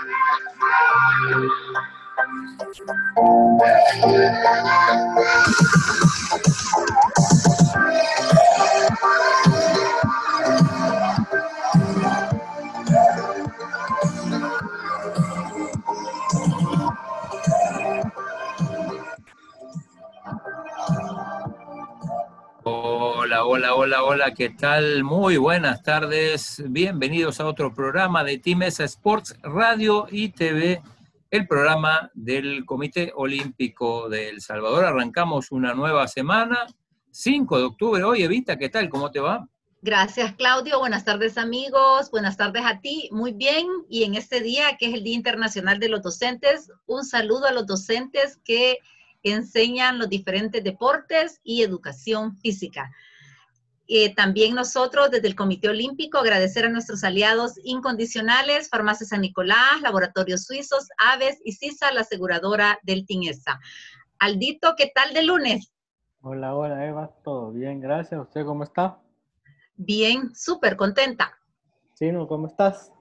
Thank you. Hola, ¿qué tal? Muy buenas tardes. Bienvenidos a otro programa de Team Sports Radio y TV, el programa del Comité Olímpico de El Salvador. Arrancamos una nueva semana, 5 de octubre. Oye, Evita, ¿qué tal? ¿Cómo te va? Gracias, Claudio. Buenas tardes, amigos. Buenas tardes a ti. Muy bien. Y en este día, que es el Día Internacional de los Docentes, un saludo a los docentes que enseñan los diferentes deportes y educación física. Eh, también nosotros desde el Comité Olímpico agradecer a nuestros aliados incondicionales, Farmacia San Nicolás, Laboratorios Suizos, Aves y CISA, la aseguradora del TINESA. Aldito, ¿qué tal de lunes? Hola, hola Eva, todo bien, gracias. ¿Usted cómo está? Bien, súper contenta. Sino, ¿cómo estás?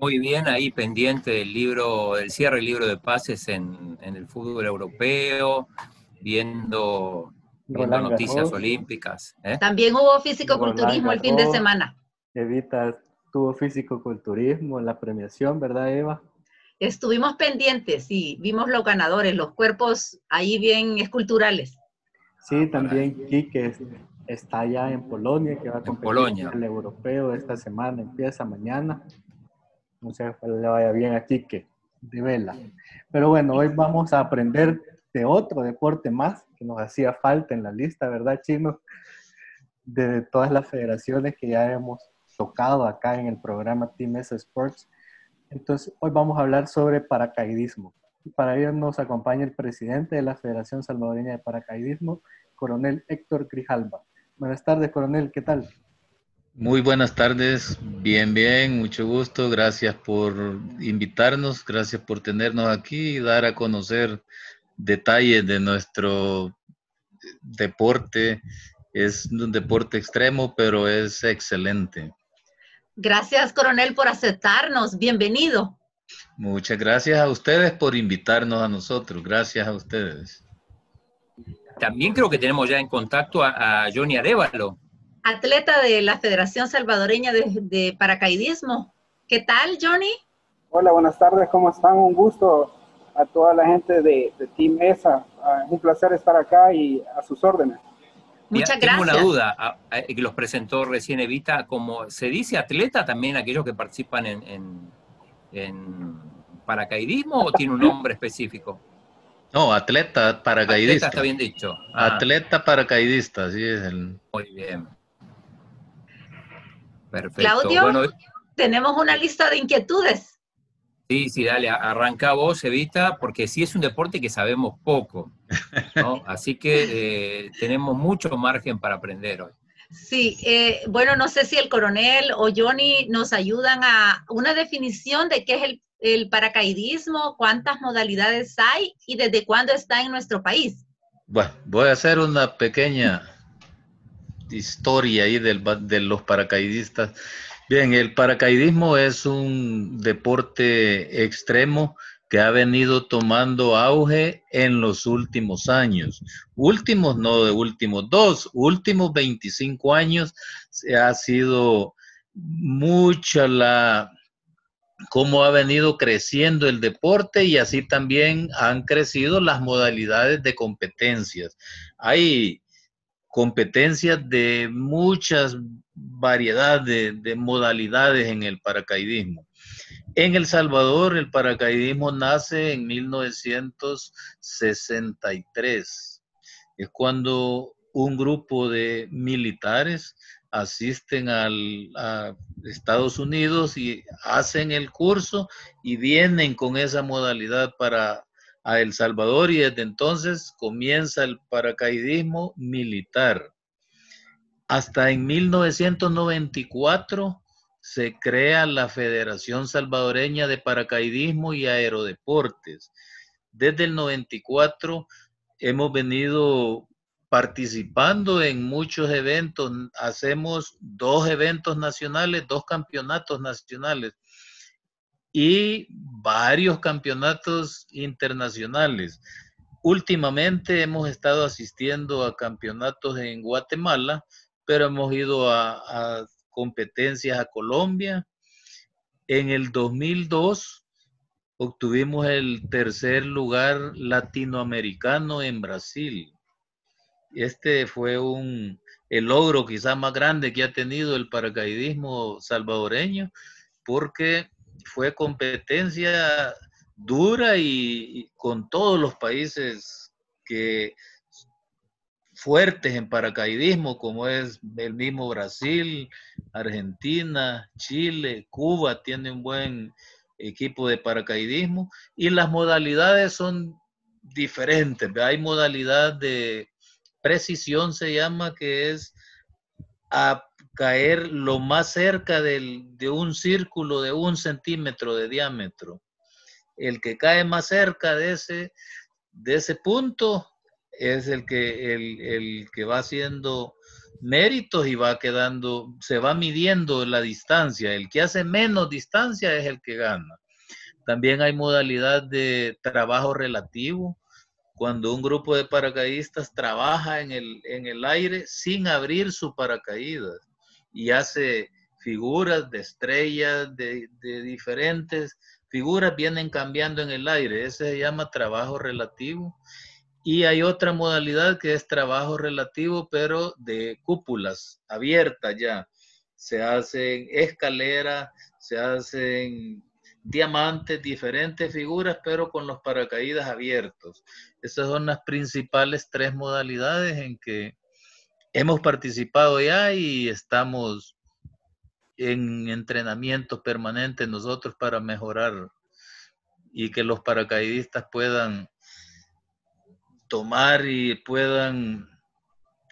Muy bien, ahí pendiente del libro, del cierre del libro de pases en, el fútbol europeo, viendo, noticias olímpicas. ¿eh? También hubo físico-culturismo el fin de semana. Evita, tuvo físico-culturismo, la premiación, ¿verdad, Eva? Estuvimos pendientes, sí, vimos los ganadores, los cuerpos ahí bien esculturales. Sí, también Quique está allá en Polonia, que va a competir en el europeo esta semana, empieza mañana. No sé, le vaya bien aquí que de vela. Pero bueno, hoy vamos a aprender de otro deporte más que nos hacía falta en la lista, ¿verdad, Chino? De todas las federaciones que ya hemos tocado acá en el programa Team S Sports. Entonces, hoy vamos a hablar sobre paracaidismo. Para ello nos acompaña el presidente de la Federación Salvadoreña de Paracaidismo, coronel Héctor Grijalba. Buenas tardes, coronel, ¿qué tal? Muy buenas tardes, bien, bien, mucho gusto, gracias por invitarnos, gracias por tenernos aquí y dar a conocer detalles de nuestro deporte. Es un deporte extremo, pero es excelente. Gracias, coronel, por aceptarnos. Bienvenido. Muchas gracias a ustedes por invitarnos a nosotros. Gracias a ustedes. También creo que tenemos ya en contacto a, a Johnny Arevalo atleta de la Federación Salvadoreña de, Paracaidismo. ¿Qué tal, Johnny? Hola, buenas tardes, ¿cómo están? Un gusto a toda la gente de, Team ESA. Ah, un placer estar acá y a sus órdenes. Muchas gracias. Tengo una duda, que los presentó recién Evita, como se dice atleta también aquellos que participan en, en paracaidismo o tiene un nombre específico? No, atleta paracaidista. Atleta está bien dicho. Ah. Atleta paracaidista, así es el. Muy bien. Perfecto. Claudio, tenemos una lista de inquietudes. Sí, sí, dale, arranca vos, Evita, porque sí es un deporte que sabemos poco, ¿no? Así que eh, tenemos mucho margen para aprender hoy. Sí, eh, bueno, no sé si el coronel o Johnny nos ayudan a una definición de qué es el, el paracaidismo, cuántas modalidades hay y desde cuándo está en nuestro país. Bueno, voy a hacer una pequeña historia ahí de los paracaidistas. Bien, el paracaidismo es un deporte extremo que ha venido tomando auge en los últimos años. Últimos, no de últimos dos, últimos 25 años se ha sido mucha la cómo ha venido creciendo el deporte y así también han crecido las modalidades de competencias. Hay competencias de muchas variedades de, modalidades en el paracaidismo. En El Salvador el paracaidismo nace en 1963. Es cuando un grupo de militares asisten a Estados Unidos y hacen el curso y vienen con esa modalidad para a El Salvador y desde entonces comienza el paracaidismo militar. Hasta en 1994 se crea la Federación Salvadoreña de Paracaidismo y Aerodeportes. Desde el 94 hemos venido participando en muchos eventos. Hacemos dos eventos nacionales, dos campeonatos nacionales y varios campeonatos internacionales. Últimamente hemos estado asistiendo a campeonatos en Guatemala, pero hemos ido a, competencias a Colombia. En el 2002 obtuvimos el tercer lugar latinoamericano en Brasil. Este fue un, el logro quizás más grande que ha tenido el paracaidismo salvadoreño, porque fue competencia dura y, con todos los países que fuertes en paracaidismo, como es el mismo Brasil, Argentina, Chile, Cuba tiene un buen equipo de paracaidismo y las modalidades son diferentes. Hay modalidad de precisión, se llama, que es caer lo más cerca de un círculo de un centímetro de diámetro. El que cae más cerca de ese, de ese punto es el que, el, que va haciendo méritos y va quedando, se va midiendo la distancia. El que hace menos distancia es el que gana. También hay modalidad de trabajo relativo, cuando un grupo de paracaidistas trabaja en el, en el aire sin abrir su paracaídas y hace figuras de estrellas, de, diferentes figuras, vienen cambiando en el aire. Ese se llama trabajo relativo. Y hay otra modalidad que es trabajo relativo, pero de cúpulas abiertas ya. Se hacen escaleras, se hacen diamantes, diferentes figuras, pero con los paracaídas abiertos. Esas son las principales tres modalidades en que hemos participado ya y estamos en entrenamiento permanente nosotros para mejorar y que los paracaidistas puedan tomar y puedan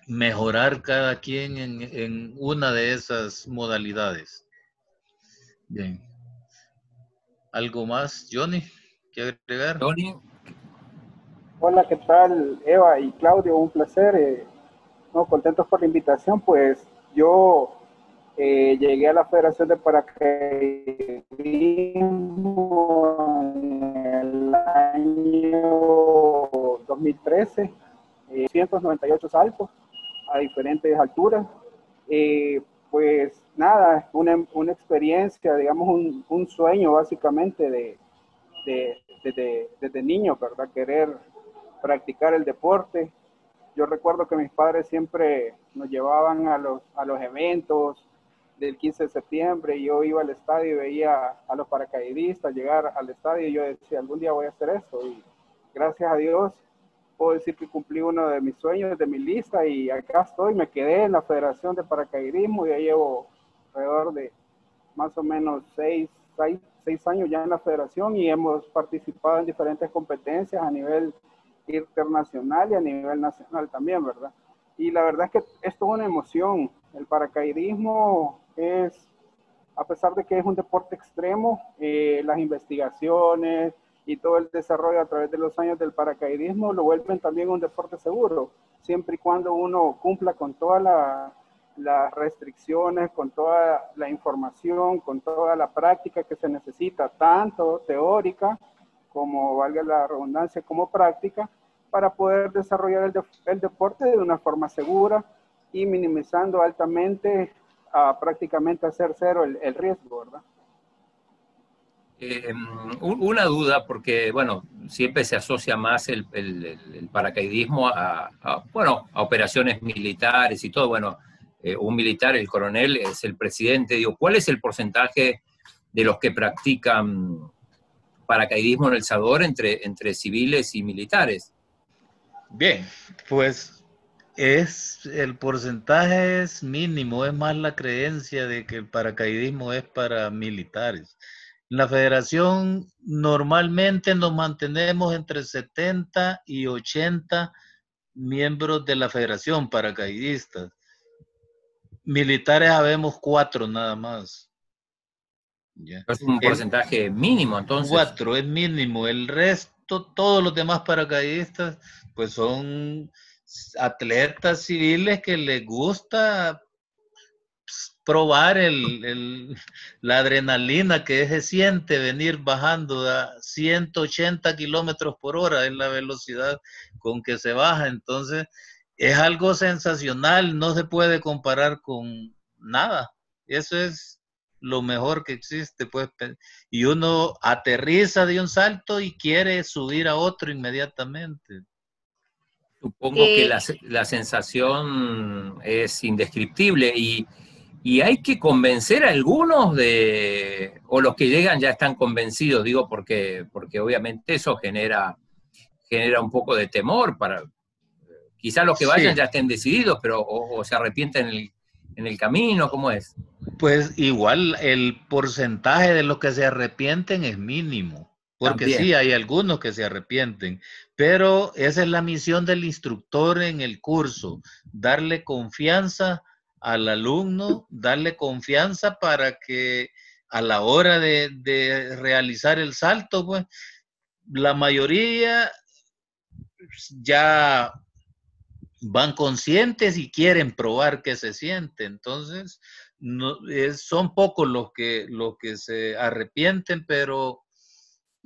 mejorar cada quien en, una de esas modalidades. Bien. ¿Algo más, Johnny? ¿Qué agregar? Johnny. Hola, ¿qué tal, Eva y Claudio? Un placer. Eh, contentos por la invitación, pues yo eh, llegué a la Federación de Paracaidismo en el año 2013, 198 saltos a diferentes alturas. Eh, pues nada, una, una experiencia, digamos, un, un sueño básicamente de, de, de, desde niño, ¿verdad? Querer practicar el deporte, yo recuerdo que mis padres siempre nos llevaban a los, a los eventos del 15 de septiembre y yo iba al estadio y veía a los paracaidistas llegar al estadio y yo decía, algún día voy a hacer eso. Y gracias a Dios puedo decir que cumplí uno de mis sueños, de mi lista y acá estoy, me quedé en la Federación de Paracaidismo y ya llevo alrededor de más o menos seis, seis, seis años ya en la federación y hemos participado en diferentes competencias a nivel internacional y a nivel nacional también, ¿verdad? Y la verdad es que es toda una emoción. El paracaidismo es, a pesar de que es un deporte extremo, eh, las investigaciones y todo el desarrollo a través de los años del paracaidismo lo vuelven también un deporte seguro, siempre y cuando uno cumpla con todas las restricciones, con toda la información, con toda la práctica que se necesita, tanto teórica como valga la redundancia, como práctica, para poder desarrollar el, deporte de una forma segura y minimizando altamente a prácticamente hacer cero el, riesgo, ¿verdad? Eh, una duda, porque, bueno, siempre se asocia más el, paracaidismo a, bueno, a operaciones militares y todo. Bueno, eh, un militar, el coronel, es el presidente. Digo, ¿cuál es el porcentaje de los que practican paracaidismo en El Salvador entre, entre civiles y militares. Bien, pues es el porcentaje es mínimo, es más la creencia de que el paracaidismo es para militares. En la federación normalmente nos mantenemos entre 70 y 80 miembros de la federación paracaidistas. Militares habemos cuatro nada más. Es un porcentaje mínimo, entonces. Cuatro, es mínimo. El resto, todos los demás paracaidistas, pues son atletas civiles que les gusta probar el, la adrenalina que se siente venir bajando a 180 kilómetros por hora, es la velocidad con que se baja. Entonces, es algo sensacional, no se puede comparar con nada. Eso es lo mejor que existe, pues. Y uno aterriza de un salto y quiere subir a otro inmediatamente. Supongo que la, la sensación es indescriptible y y hay que convencer a algunos de, o los que llegan ya están convencidos, digo, porque, porque obviamente eso genera, genera un poco de temor para, quizás los que vayan ya estén decididos, pero o, se arrepienten en el, en el camino, ¿cómo es? Pues igual el porcentaje de los que se arrepienten es mínimo. Porque sí, hay algunos que se arrepienten, pero esa es la misión del instructor en el curso, darle confianza al alumno, darle confianza para que a la hora de, realizar el salto, pues la mayoría ya van conscientes y quieren probar qué se siente. Entonces, son pocos los que, los que se arrepienten, pero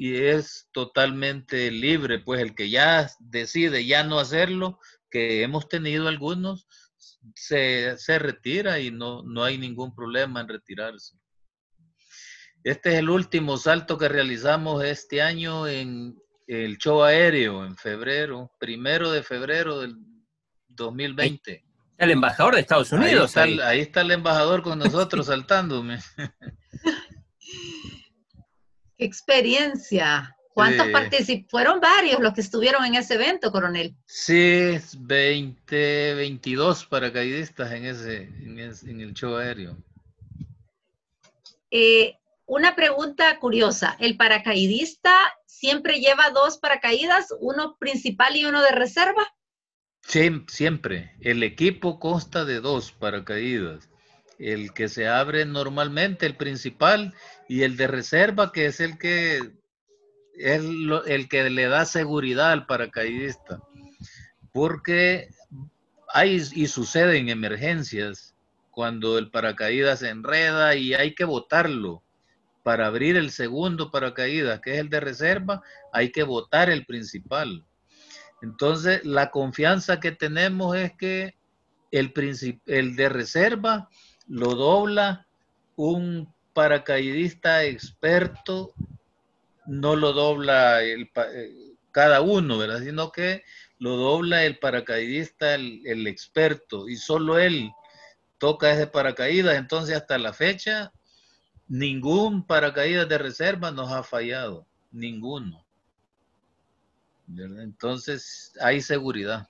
y es totalmente libre, pues el que ya decide ya no hacerlo, que hemos tenido algunos, se, retira y no, no hay ningún problema en retirarse. Este es el último salto que realizamos este año en el show aéreo, en febrero, primero de febrero del 2020. El embajador de Estados Unidos. Ahí está, ahí está el embajador con nosotros saltándome. ¡Qué experiencia! ¿Cuántos participaron? Fueron varios los que estuvieron en ese evento, coronel. Sí, 20, 22 paracaidistas en, ese, en, el show aéreo. Eh, una pregunta curiosa. ¿El paracaidista siempre lleva dos paracaídas, uno principal y uno de reserva? Sí, siempre. El equipo consta de dos paracaídas. El que se abre normalmente, el principal, y el de reserva, que es el que es el que le da seguridad al paracaidista. Porque hay y sucede en emergencias cuando el paracaídas se enreda y hay que botarlo. Para abrir el segundo paracaídas, que es el de reserva, hay que botar el principal. Entonces, la confianza que tenemos es que el, el de reserva lo dobla un paracaidista experto no lo dobla el, eh, cada uno, ¿verdad? Sino que lo dobla el paracaidista, el, experto, y solo él toca ese paracaídas. Entonces, hasta la fecha, ningún paracaídas de reserva nos ha fallado, ninguno. Entonces, hay seguridad.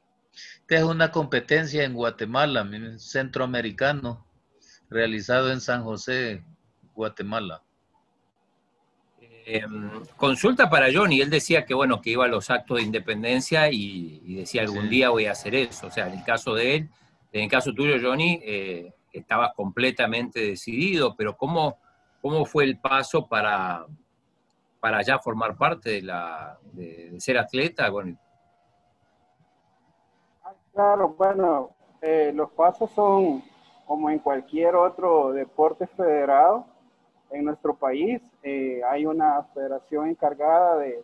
Es una competencia en Guatemala, centroamericano, realizado en San José, Guatemala. Em, consulta para Johnny, él decía que bueno, que iba a los actos de independencia y, decía algún día voy a hacer eso. O sea, en el caso de él, en el caso tuyo, Johnny, eh, estabas completamente decidido, pero ¿cómo, cómo fue el paso para, para ya formar parte de, la, de, ser atleta? Bueno. Ah, claro, bueno, eh, los pasos son como en cualquier otro deporte federado en nuestro país eh, hay una federación encargada de,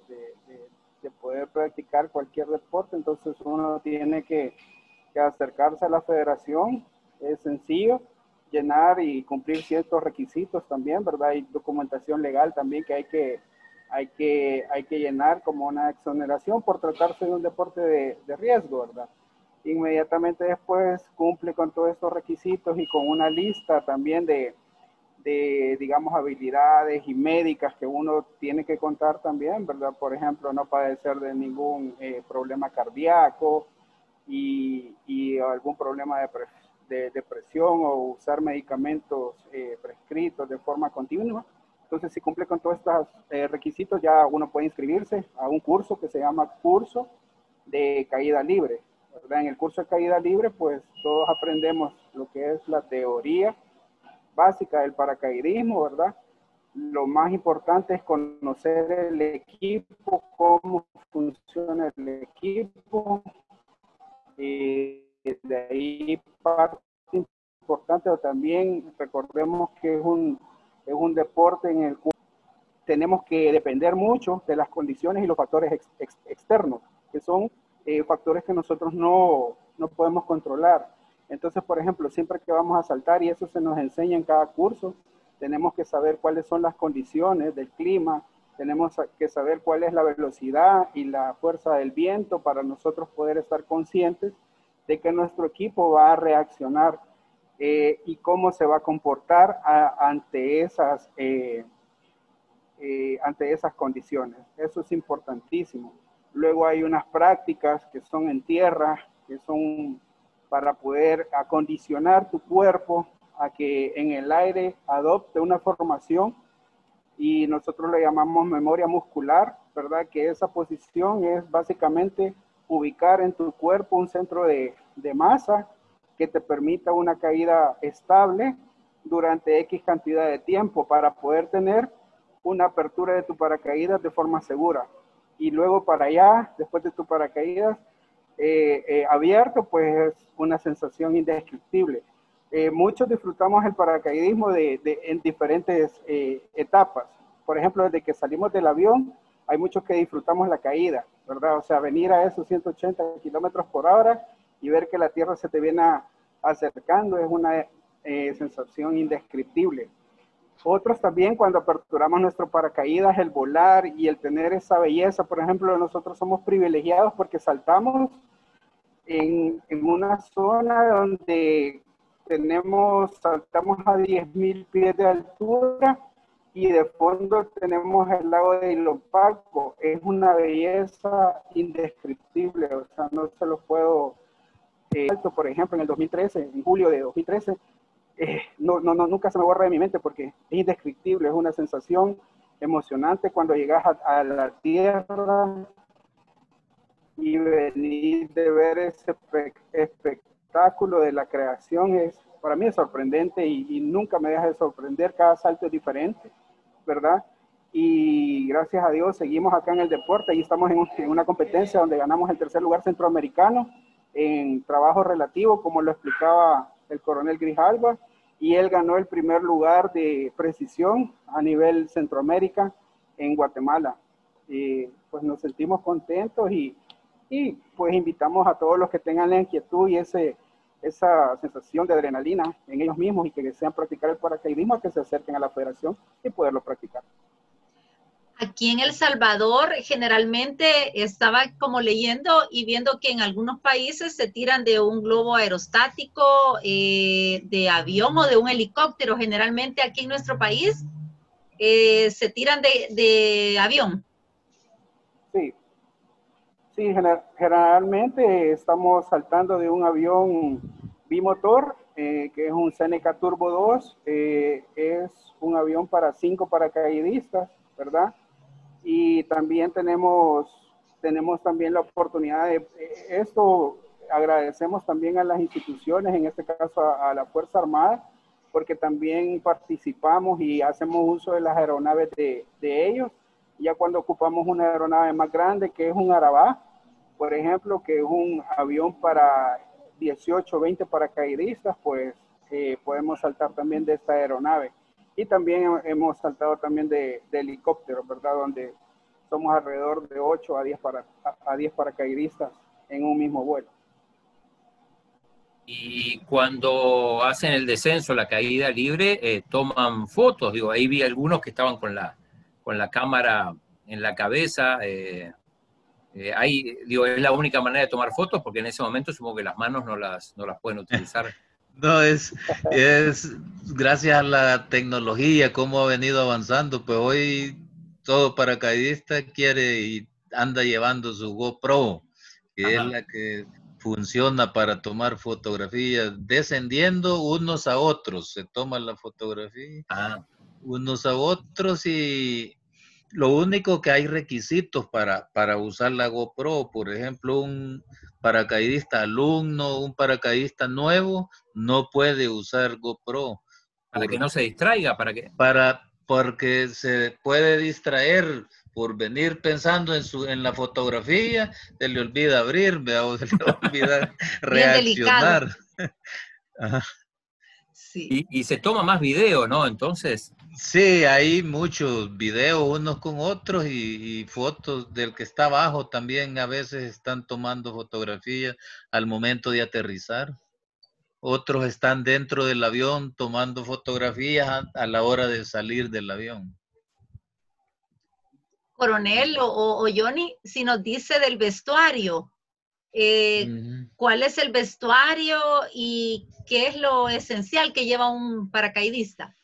poder practicar cualquier deporte, entonces uno tiene que, acercarse a la federación, es sencillo, llenar y cumplir ciertos requisitos también, ¿verdad? Hay documentación legal también que hay que, hay que, hay que llenar como una exoneración por tratarse de un deporte de, de riesgo, ¿verdad? Inmediatamente después cumple con todos estos requisitos y con una lista también de, de, digamos, habilidades y médicas que uno tiene que contar también, ¿verdad? Por ejemplo, no padecer de ningún eh, problema cardíaco y, y, algún problema de, de depresión o usar medicamentos eh, prescritos de forma continua. Entonces, si cumple con todos estos eh, requisitos, ya uno puede inscribirse a un curso que se llama curso de caída libre. ¿Verdad? En el curso de caída libre, pues todos aprendemos lo que es la teoría básica del paracaidismo, ¿verdad? Lo más importante es conocer el equipo, cómo funciona el equipo. Y de ahí parte importante importante también, recordemos que es un, es un deporte en el cual tenemos que depender mucho de las condiciones y los factores externos, que son eh, factores que nosotros no, no podemos controlar. Entonces, por ejemplo, siempre que vamos a saltar, y eso se nos enseña en cada curso, tenemos que saber cuáles son las condiciones del clima, tenemos que saber cuál es la velocidad y la fuerza del viento para nosotros poder estar conscientes de que nuestro equipo va a reaccionar eh, y cómo se va a comportar ante, esas, eh, eh, ante esas condiciones. Eso es importantísimo. Luego hay unas prácticas que son en tierra, que son para poder acondicionar tu cuerpo a que en el aire adopte una formación y nosotros le llamamos memoria muscular, ¿verdad? Que esa posición es básicamente ubicar en tu cuerpo un centro de, de masa que te permita una caída estable durante X cantidad de tiempo para poder tener una apertura de tu paracaídas de forma segura. Y luego para allá, después de tu paracaídas eh, eh, abierto, pues es una sensación indescriptible. Eh, muchos disfrutamos el paracaidismo de, en diferentes etapas. Por ejemplo, desde que salimos del avión, hay muchos que disfrutamos la caída, ¿verdad? O sea, venir a esos 180 kilómetros por hora y ver que la tierra se te viene acercando es una sensación indescriptible. Otros también cuando aperturamos nuestro paracaídas, el volar y el tener esa belleza, por ejemplo, nosotros somos privilegiados porque saltamos en, en una zona donde tenemos, saltamos a 10.000 pies de altura y de fondo tenemos el lago de Ilopaco. Es una belleza indescriptible, o sea, no se lo puedo... Eh, por ejemplo, en el 2013, en julio de 2013, eh, no, no, no, nunca se me borra de mi mente porque es indescriptible, es una sensación emocionante cuando llegas a, la tierra y venir de ver ese espectáculo de la creación es para mí es sorprendente y, nunca me deja de sorprender, cada salto es diferente, ¿verdad? Y gracias a Dios seguimos acá en el deporte, y estamos en, en una competencia donde ganamos el tercer lugar centroamericano en trabajo relativo, como lo explicaba el coronel Grijalva, y él ganó el primer lugar de precisión a nivel Centroamérica en Guatemala. Y pues nos sentimos contentos y, y pues invitamos a todos los que tengan la inquietud y ese, esa sensación de adrenalina en ellos mismos y que desean practicar el paracaidismo a que se acerquen a la federación y poderlo practicar. Aquí en El Salvador generalmente estaba como leyendo y viendo que en algunos países se tiran de un globo aerostático, eh, de avión o de un helicóptero. Generalmente aquí en nuestro país eh, se tiran de, avión. Sí, sí, generalmente estamos saltando de un avión bimotor, eh, que es un Seneca Turbo 2. es un avión para cinco paracaidistas, ¿verdad? Y también tenemos, tenemos también la oportunidad de esto, agradecemos también a las instituciones, en este caso a, la Fuerza Armada, porque también participamos y hacemos uso de las aeronaves de, de ellos. Ya cuando ocupamos una aeronave más grande, que es un Arabá, por ejemplo, que es un avión para 18 o 20 paracaidistas, pues eh, podemos saltar también de esta aeronave. Y también hemos saltado también de, helicóptero, ¿verdad? Donde somos alrededor de 8 a 10, para, a 10 paracaidistas en un mismo vuelo. Y cuando hacen el descenso, la caída libre, eh, toman fotos. Digo, ahí vi algunos que estaban con la, con la cámara en la cabeza. Eh, eh, ahí, digo, es la única manera de tomar fotos porque en ese momento supongo que las manos no las, no las pueden utilizar. No, es, es gracias a la tecnología, cómo ha venido avanzando, pues hoy todo paracaidista quiere y anda llevando su GoPro, que es la que funciona para tomar fotografías, descendiendo unos a otros, se toman la fotografía ah. unos a otros y lo único que hay requisitos para, para usar la GoPro, por ejemplo, un paracaidista alumno, un paracaidista nuevo, no puede usar GoPro. Para que no se distraiga, para que... Para, porque se puede distraer por venir pensando en su en la fotografía, se le olvida abrir, o se le olvida reaccionar. Sí. Y, se toma más video, ¿no? Entonces. Sí, hay muchos videos unos con otros y, fotos del que está abajo también a veces están tomando fotografías al momento de aterrizar. Otros están dentro del avión tomando fotografías a, la hora de salir del avión. Coronel o, o Johnny, si nos dice del vestuario, eh, cuál es el vestuario y qué es lo esencial que lleva un paracaidista.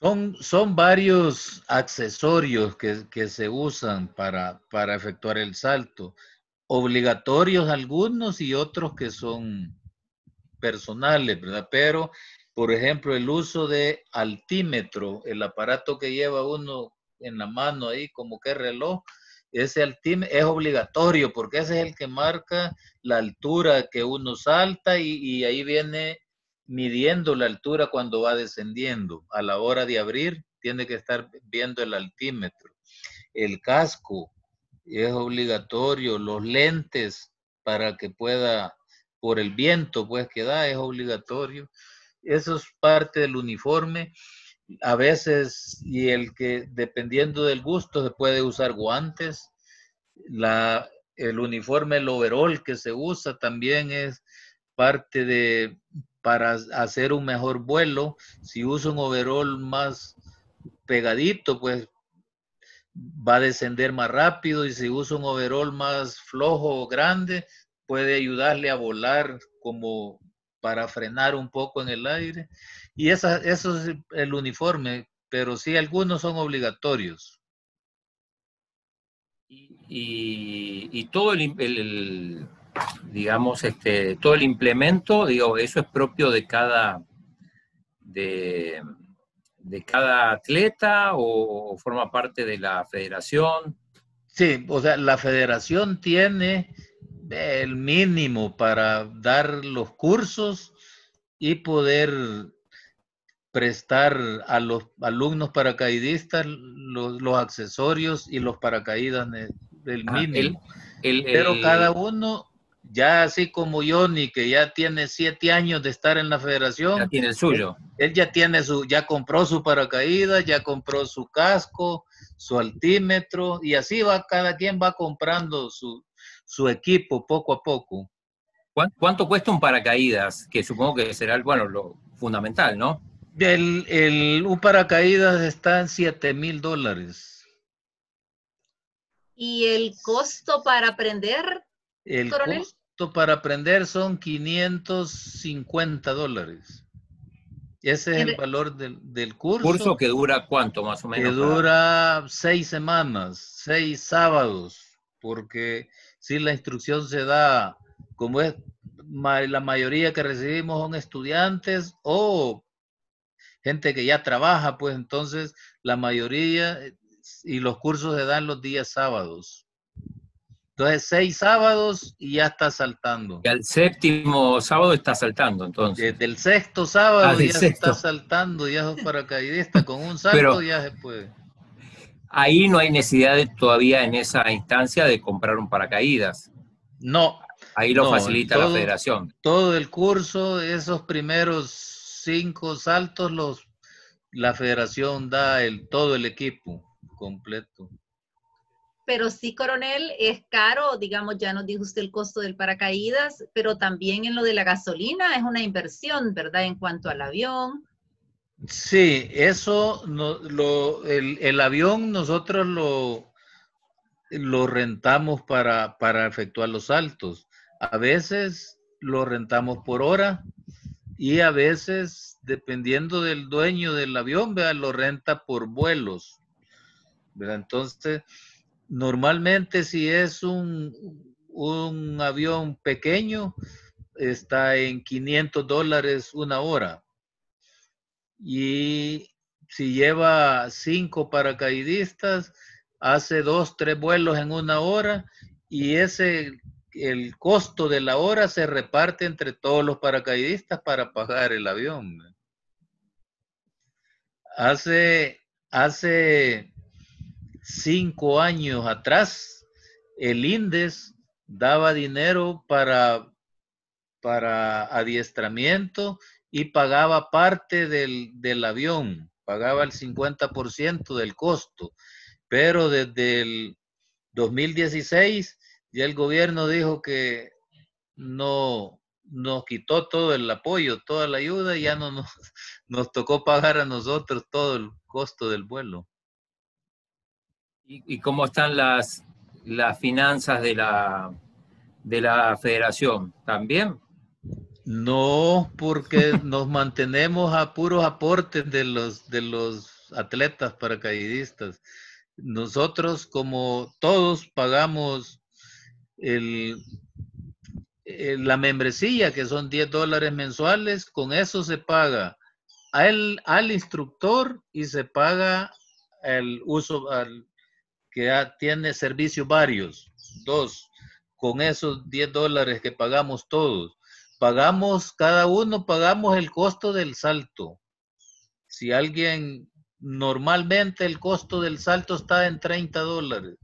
Son, son varios accesorios que, se usan para, para, efectuar el salto, obligatorios algunos y otros que son personales, ¿verdad? Pero, por ejemplo, el uso de altímetro, el aparato que lleva uno en la mano ahí como que reloj, ese altímetro es obligatorio porque ese es el que marca la altura que uno salta y, ahí viene midiendo la altura cuando va descendiendo. A la hora de abrir, tiene que estar viendo el altímetro. El casco es obligatorio, los lentes para que pueda, por el viento pues que da, es obligatorio. Eso es parte del uniforme a veces, y el que dependiendo del gusto se puede usar guantes, la, el uniforme, el overall que se usa también es parte de, para hacer un mejor vuelo, si usa un overall más pegadito, pues va a descender más rápido y si usa un overall más flojo o grande, puede ayudarle a volar como para frenar un poco en el aire. Y esa, eso es el uniforme, pero sí algunos son obligatorios. Y, todo el, digamos, este, todo el implemento, digo, eso es propio de cada, de, de cada atleta o forma parte de la federación. Sí, o sea, la federación tiene el mínimo para dar los cursos y poder prestar a los alumnos paracaidistas los, accesorios y los paracaídas del ah, mínimo. Pero cada uno, ya así como Johnny, que ya tiene siete años de estar en la federación. Ya tiene el suyo. Él, ya tiene su, ya compró su paracaídas, ya compró su casco, su altímetro, y así va, cada quien va comprando su, su equipo poco a poco. ¿Cuánto cuesta un paracaídas? Que supongo que será, bueno, lo fundamental, ¿no? El, el un paracaídas está en 7 mil dólares. ¿Y el costo para aprender? El costo para aprender son 550 dólares. Ese es el valor del, del curso. ¿Curso que dura cuánto más o menos? Que dura seis semanas, seis sábados, porque si la instrucción se da, como es la mayoría que recibimos son estudiantes o gente que ya trabaja, pues entonces la mayoría eh, y los cursos se dan los días sábados. Entonces, seis sábados y ya está saltando. Y al séptimo sábado está saltando, entonces. Desde el sexto sábado ah, ya está saltando, ya es paracaidista, con un salto ya se puede ahí no hay necesidad todavía en esa instancia de comprar un paracaídas. No. Ahí lo facilita la federación. Todo el curso, esos primeros cinco saltos, los, la federación da el, todo el equipo completo. Pero sí, coronel, es caro, digamos, ya nos dijo usted el costo del paracaídas, pero también en lo de la gasolina es una inversión, ¿verdad? En cuanto al avión, Sí, eso, no, lo, el, el, avión nosotros lo, lo rentamos para, para efectuar los saltos. A veces lo rentamos por hora y a veces, dependiendo del dueño del avión, ¿vea? lo renta por vuelos. Entonces, normalmente si es un, un avión pequeño, está en 500 dólares una hora y si lleva cinco paracaidistas, hace dos, tres vuelos en una hora y ese, el costo de la hora se reparte entre todos los paracaidistas para pagar el avión. Hace, hace cinco años atrás, el INDES daba dinero para, para adiestramiento y pagaba parte del, del avión, pagaba el 50% del costo, pero desde el 2016 ya el gobierno dijo que no nos quitó todo el apoyo, toda la ayuda ya no nos, nos tocó pagar a nosotros todo el costo del vuelo. ¿Y, cómo están las, las finanzas de la, de la federación? ¿También? No, porque nos mantenemos a puros aportes de los, de los atletas paracaidistas. Nosotros, como todos, pagamos el, la membresía, que son 10 dólares mensuales, con eso se paga al, al instructor y se paga el uso al, que tiene servicios varios. Dos, con esos 10 dólares que pagamos todos. Pagamos, cada uno pagamos el costo del salto. Si alguien Normalmente el costo del salto está en 30 dólares.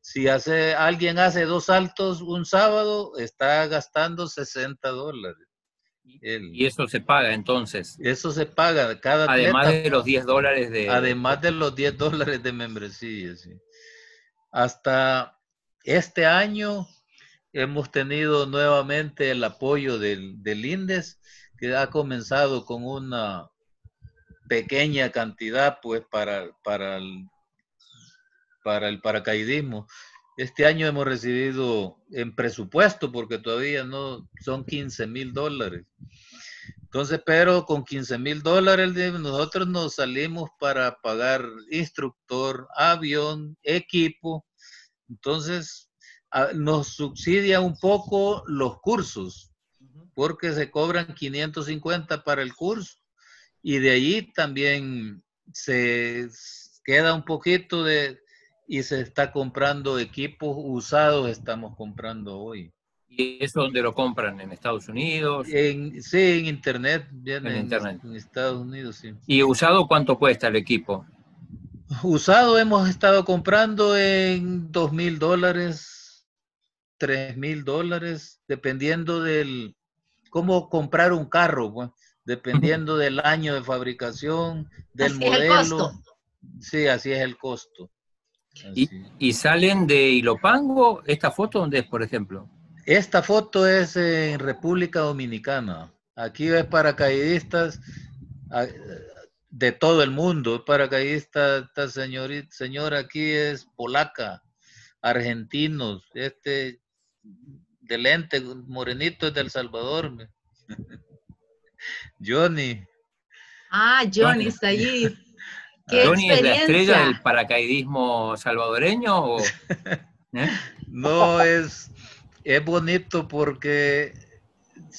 Si hace, alguien hace dos saltos un sábado, está gastando 60 dólares. y eso se paga entonces. Eso se paga cada Además de los 10 dólares de... Además de los 10 dólares de membresía, Hasta este año hemos tenido nuevamente el apoyo del, del INDES, que ha comenzado con una pequeña cantidad pues para, para, el, para el paracaidismo. Este año hemos recibido en presupuesto, porque todavía no son 15 mil dólares. Entonces, pero con 15 mil dólares nosotros nos salimos para pagar instructor, avión, equipo. Entonces, nos subsidia un poco los cursos, porque se cobran 550 para el curso y de ahí también se queda un poquito de y se está comprando equipos usados, estamos comprando hoy. ¿Y eso dónde lo compran? ¿En Estados Unidos? En, sí, en Internet. en, Internet. En Estados Unidos, sí. ¿Y usado cuánto cuesta el equipo? Usado hemos estado comprando en dos mil dólares, tres mil dólares, dependiendo del cómo comprar un carro. Pues dependiendo del año de fabricación, del modelo. Sí, así es el costo. ¿Y, salen de Ilopango? ¿Esta foto dónde es, por ejemplo? Esta foto es en República Dominicana. Aquí ves paracaidistas ah, de todo el mundo. Paracaidista, esta señorita, señora aquí es polaca, argentinos, este de lente, morenito es de El Salvador. Johnny. Ah, Johnny está allí. ¿Johnny es la estrella del paracaidismo salvadoreño? ¿Eh? No, es, es bonito porque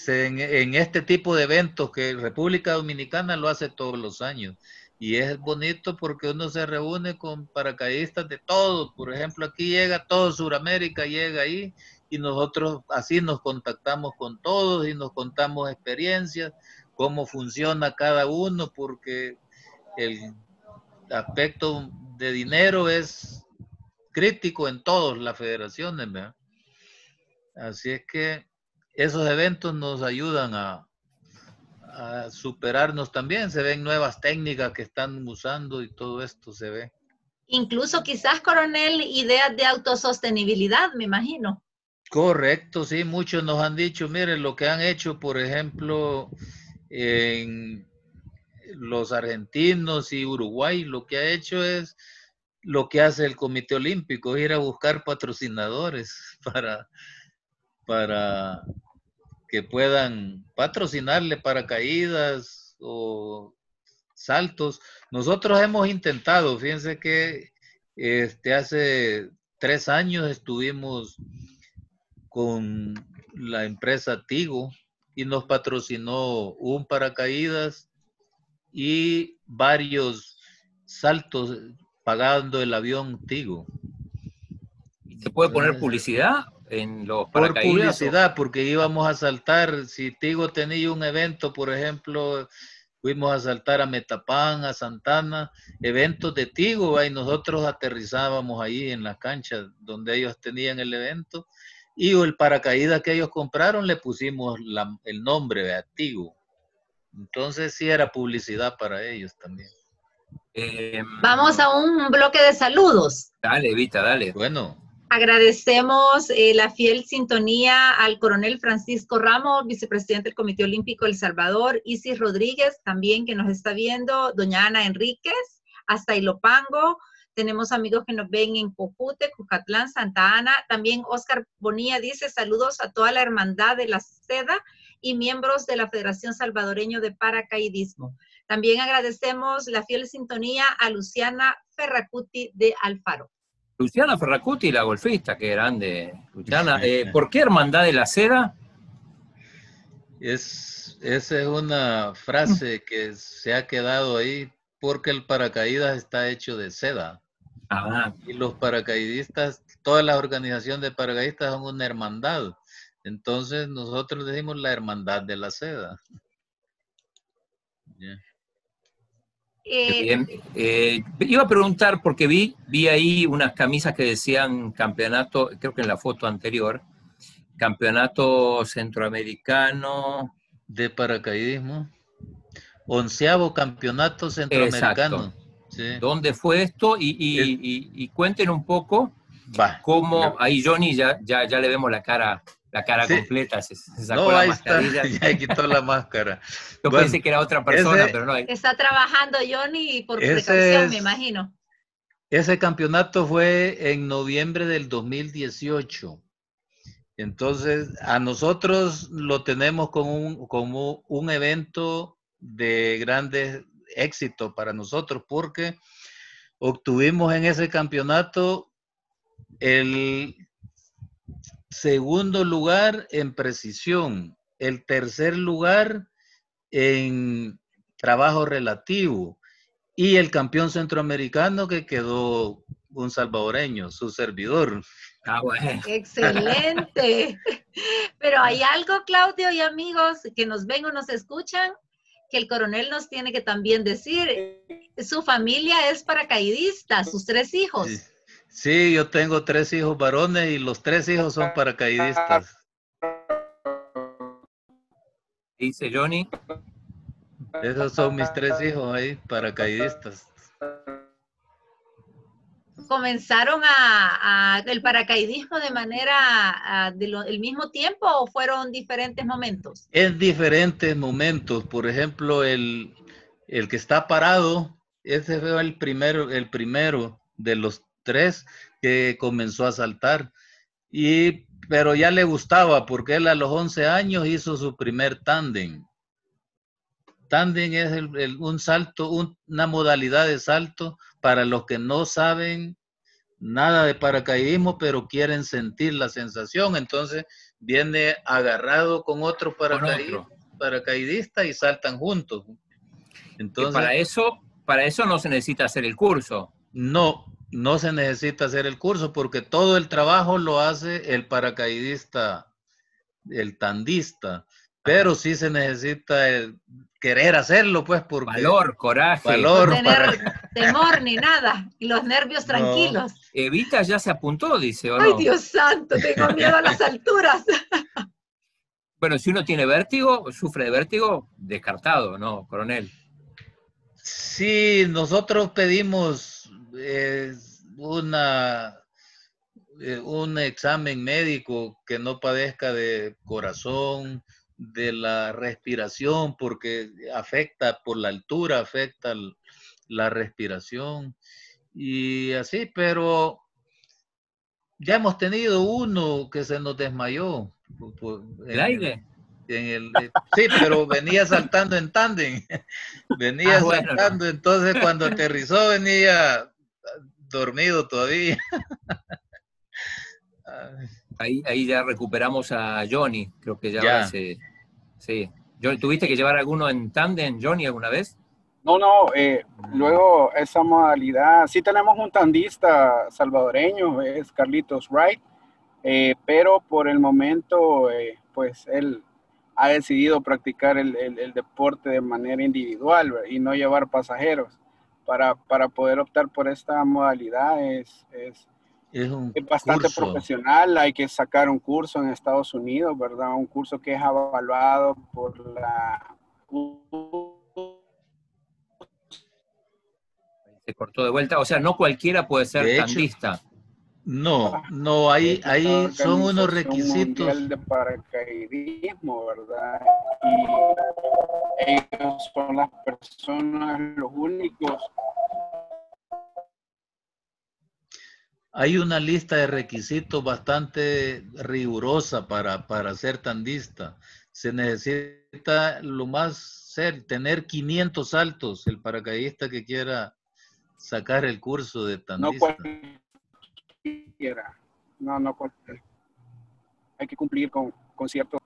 en, este tipo de eventos que República Dominicana lo hace todos los años. Y es bonito porque uno se reúne con paracaidistas de todos. Por ejemplo, aquí llega todo Sudamérica, llega ahí y nosotros así nos contactamos con todos y nos contamos experiencias, cómo funciona cada uno, porque el aspecto de dinero es crítico en todas las federaciones. Así es que esos eventos nos ayudan a, a superarnos también. Se ven nuevas técnicas que están usando y todo esto se ve. Incluso quizás, coronel, ideas de autosostenibilidad, me imagino. Correcto, sí, muchos nos han dicho, miren, lo que han hecho, por ejemplo, en los argentinos y Uruguay, lo que ha hecho es lo que hace el Comité Olímpico, ir a buscar patrocinadores para, para que puedan patrocinarle paracaídas o saltos. Nosotros hemos intentado, fíjense que este, hace tres años estuvimos con la empresa Tigo y nos patrocinó un paracaídas y varios saltos pagando el avión Tigo. ¿Se puede poner publicidad en los paracaídas? Por publicidad, porque íbamos a saltar, si Tigo tenía un evento, por ejemplo, fuimos a saltar a Metapán, a Santana, eventos de Tigo, y nosotros aterrizábamos ahí en la cancha donde ellos tenían el evento y el paracaídas que ellos compraron le pusimos el nombre de Tigo. Entonces sí era publicidad para ellos también. Em, Vamos a un bloque de saludos. Dale, Vita, dale. Bueno. Agradecemos eh, la fiel sintonía al coronel Francisco Ramos, vicepresidente del Comité Olímpico El Salvador, Isis Rodríguez, también que nos está viendo, doña Ana Enríquez, hasta Ilopango. Tenemos amigos que nos ven en Cojute, Cucatlán, Santa Ana. También Oscar Bonilla dice saludos a toda la hermandad de la seda y miembros de la Federación Salvadoreño de Paracaidismo. También agradecemos la fiel sintonía a Luciana Ferracuti de Alfaro. Luciana Ferracuti, la golfista, qué grande. Luciana, eh, ¿por qué Hermandad de la Seda? Es, esa es una frase que se ha quedado ahí porque el paracaídas está hecho de seda. Ah. Y los paracaidistas, toda la organización de paracaidistas son una hermandad. Entonces nosotros decimos la hermandad de la seda. Eh, eh, iba a preguntar porque vi, vi ahí unas camisas que decían campeonato, creo que en la foto anterior, campeonato centroamericano. De paracaidismo. Onceavo campeonato centroamericano. ¿Dónde fue esto? Y, cuenten un poco cómo, ahí Johnny ya, ya, ya le vemos la cara la cara completa, se, sacó la mascarilla. Ya, quitó la máscara. Yo pensé que era otra persona, pero no. Está trabajando Johnny por precaución, me imagino. Ese campeonato fue en noviembre del 2018. Entonces, a nosotros lo tenemos como un, como un evento de grande éxito para nosotros porque obtuvimos en ese campeonato el segundo lugar en precisión, el tercer lugar en trabajo relativo y el campeón centroamericano que quedó un salvadoreño, su servidor. Ah, bueno. Excelente. Pero hay algo, Claudio y amigos, que nos ven o nos escuchan, que el coronel nos tiene que también decir. Su familia es paracaidista, sus tres hijos. Sí, yo tengo tres hijos varones y los tres hijos son paracaidistas. Dice Johnny. Esos son mis tres hijos ahí, paracaidistas. ¿Comenzaron a, el paracaidismo de manera del mismo tiempo o fueron diferentes momentos? En diferentes momentos. Por ejemplo, el, el que está parado, ese fue el primero, el primero de los tres que comenzó a saltar. Y, pero ya le gustaba porque él a los 11 años hizo su primer tándem. Tándem es un salto, una modalidad de salto para los que no saben nada de paracaidismo, pero quieren sentir la sensación. Entonces viene agarrado con otro paracaidista, y saltan juntos. Entonces, para eso, para eso no se necesita hacer el curso. No, no se necesita hacer el curso porque todo el trabajo lo hace el paracaidista, el tandista, pero sí se necesita el querer hacerlo, pues, por Valor, coraje. Valor. No tener temor ni nada, y los nervios tranquilos. Evita ya se apuntó, dice, ¿o Ay, Dios santo, tengo miedo a las alturas. bueno, si uno tiene vértigo, sufre de vértigo, descartado, ¿no, coronel? Sí, nosotros pedimos es una, eh, un examen médico que no padezca de corazón, de la respiración, porque afecta por la altura, afecta la respiración y así, pero ya hemos tenido uno que se nos desmayó. ¿El aire? En el, sí, pero venía saltando en tándem. Venía ah, saltando, entonces cuando aterrizó venía dormido todavía. ahí, ahí ya recuperamos a Johnny, creo que ya, sí. ¿Tuviste que llevar alguno en tandem, Johnny, alguna vez? No, no, eh, luego esa modalidad, sí tenemos un tandista salvadoreño, es Carlitos Wright, eh, pero por el momento, eh, pues él ha decidido practicar el, el, deporte de manera individual y no llevar pasajeros para, para poder optar por esta modalidad es, es, es, bastante profesional. Hay que sacar un curso en Estados Unidos, ¿verdad? Un curso que es evaluado por la Se cortó de vuelta. O sea, no cualquiera puede ser tandista. No, no, hay, hay son unos requisitos. de paracaidismo, ¿verdad? Y ellos son las personas, los únicos. Hay una lista de requisitos bastante rigurosa para, para ser tandista. Se necesita lo más ser, tener 500 saltos el paracaidista que quiera sacar el curso de tandista. No quiera. No, no Hay que cumplir con, con cierto.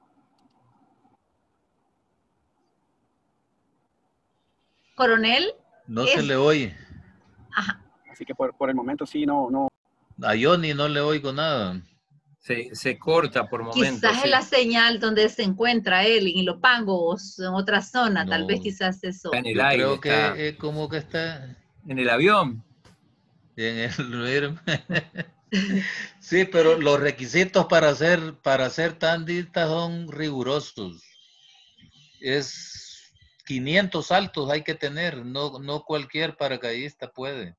Coronel. No se le oye. Ajá. Así que por, por, el momento sí, no, no. A Johnny no le oigo nada. Se, se corta por momentos. Quizás es la señal donde se encuentra él, en Ilopango o en otra zona, tal vez quizás eso. en el aire, creo que es como que está... En el avión. En el... Sí, pero los requisitos para ser, para ser tandista son rigurosos. Es 500 saltos hay que tener, no, no cualquier paracaidista puede.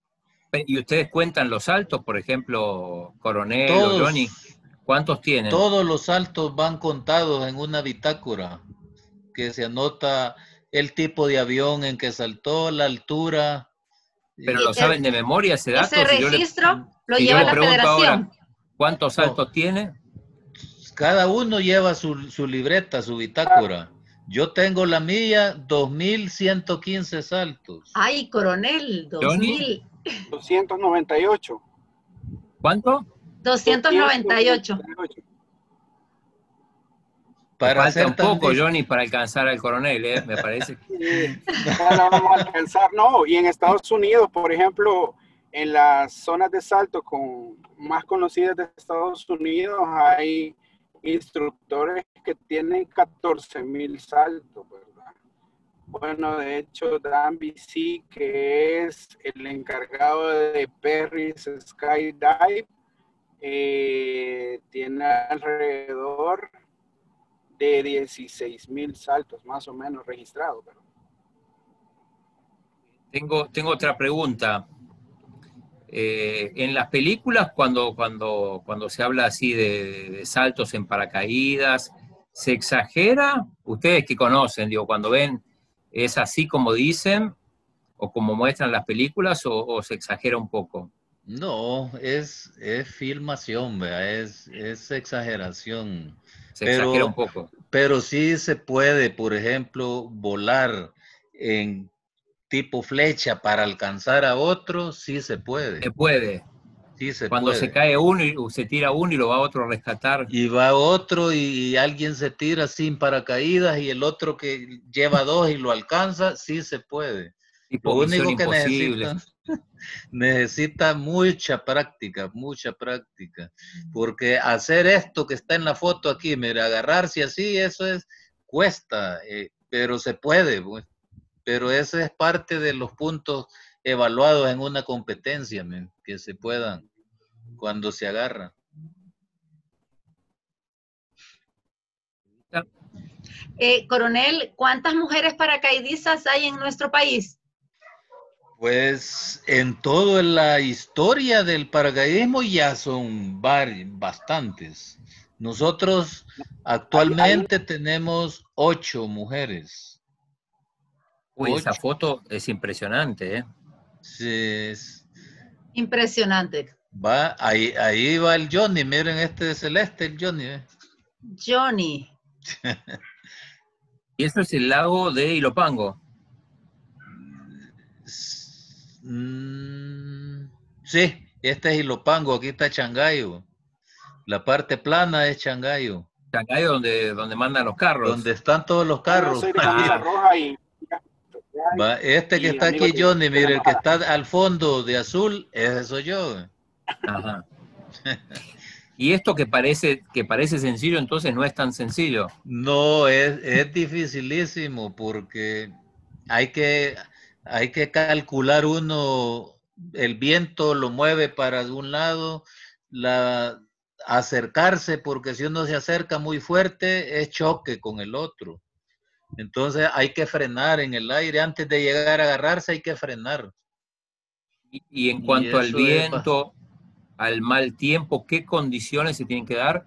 ¿Y ustedes cuentan los saltos, por ejemplo, Coronel o Johnny? ¿Cuántos tienen? Todos los saltos van contados en una bitácora que se anota el tipo de avión en que saltó, la altura. Pero lo saben de memoria ese dato. Ese registro lo lleva la federación. ¿Cuántos saltos tiene? Cada uno lleva su, libreta, su bitácora. Yo tengo la mía, 2115 saltos. Ay, coronel, 2000. 298. ¿Cuánto? 298. Para Falta un poco, Johnny, para alcanzar al coronel, ¿eh? me parece. no, vamos a alcanzar, no. Y en Estados Unidos, por ejemplo, en las zonas de salto con, más conocidas de Estados Unidos hay instructores que tienen 14 mil saltos, ¿verdad? Bueno, de hecho, Dan BC, que es el encargado de Perry's Skydive, eh, tiene alrededor de 16 mil saltos más o menos registrados. Tengo, tengo otra pregunta. Eh, en las películas, cuando, cuando, cuando se habla así de, saltos en paracaídas, ¿se exagera? Ustedes que conocen, digo, cuando ven, ¿es así como dicen o como muestran las películas o, se exagera un poco? No, es, es filmación, es, es exageración. Se exagera un poco. Pero sí se puede, por ejemplo, volar en tipo flecha para alcanzar a otro, sí se puede. Se puede. Sí se Cuando se cae uno y se tira uno y lo va otro a rescatar. Y va otro y alguien se tira sin paracaídas y el otro que lleva dos y lo alcanza, sí se puede. lo único que necesita, necesita mucha práctica, mucha práctica. Porque hacer esto que está en la foto aquí, mira, agarrarse así, eso es, cuesta, eh, pero se puede. Pues pero ese es parte de los puntos evaluados en una competencia, que se puedan cuando se agarra. Eh, coronel, ¿cuántas mujeres paracaidistas hay en nuestro país? Pues en toda la historia del paracaidismo ya son bastantes. Nosotros actualmente tenemos ocho mujeres. Uy, esa foto es impresionante, ¿eh? Sí. Impresionante. Va, ahí, ahí va el Johnny, miren este de celeste, el Johnny. ¿eh? Johnny. y eso es el lago de Ilopango. Mm, sí, este es Ilopango, aquí está Changayo. La parte plana es Changayo. Changayo donde, donde mandan los carros. Donde están todos los carros. roja y este que está aquí, Johnny, mire, el que está al fondo de azul, ese soy yo. Ajá. Y esto que parece, que parece sencillo, entonces no es tan sencillo. No, es, es dificilísimo porque hay que, hay que calcular uno, el viento lo mueve para un lado, la, acercarse, porque si uno se acerca muy fuerte es choque con el otro. Entonces hay que frenar en el aire. Antes de llegar a agarrarse hay que frenar. Y, en cuanto al viento, al mal tiempo, ¿qué condiciones se tienen que dar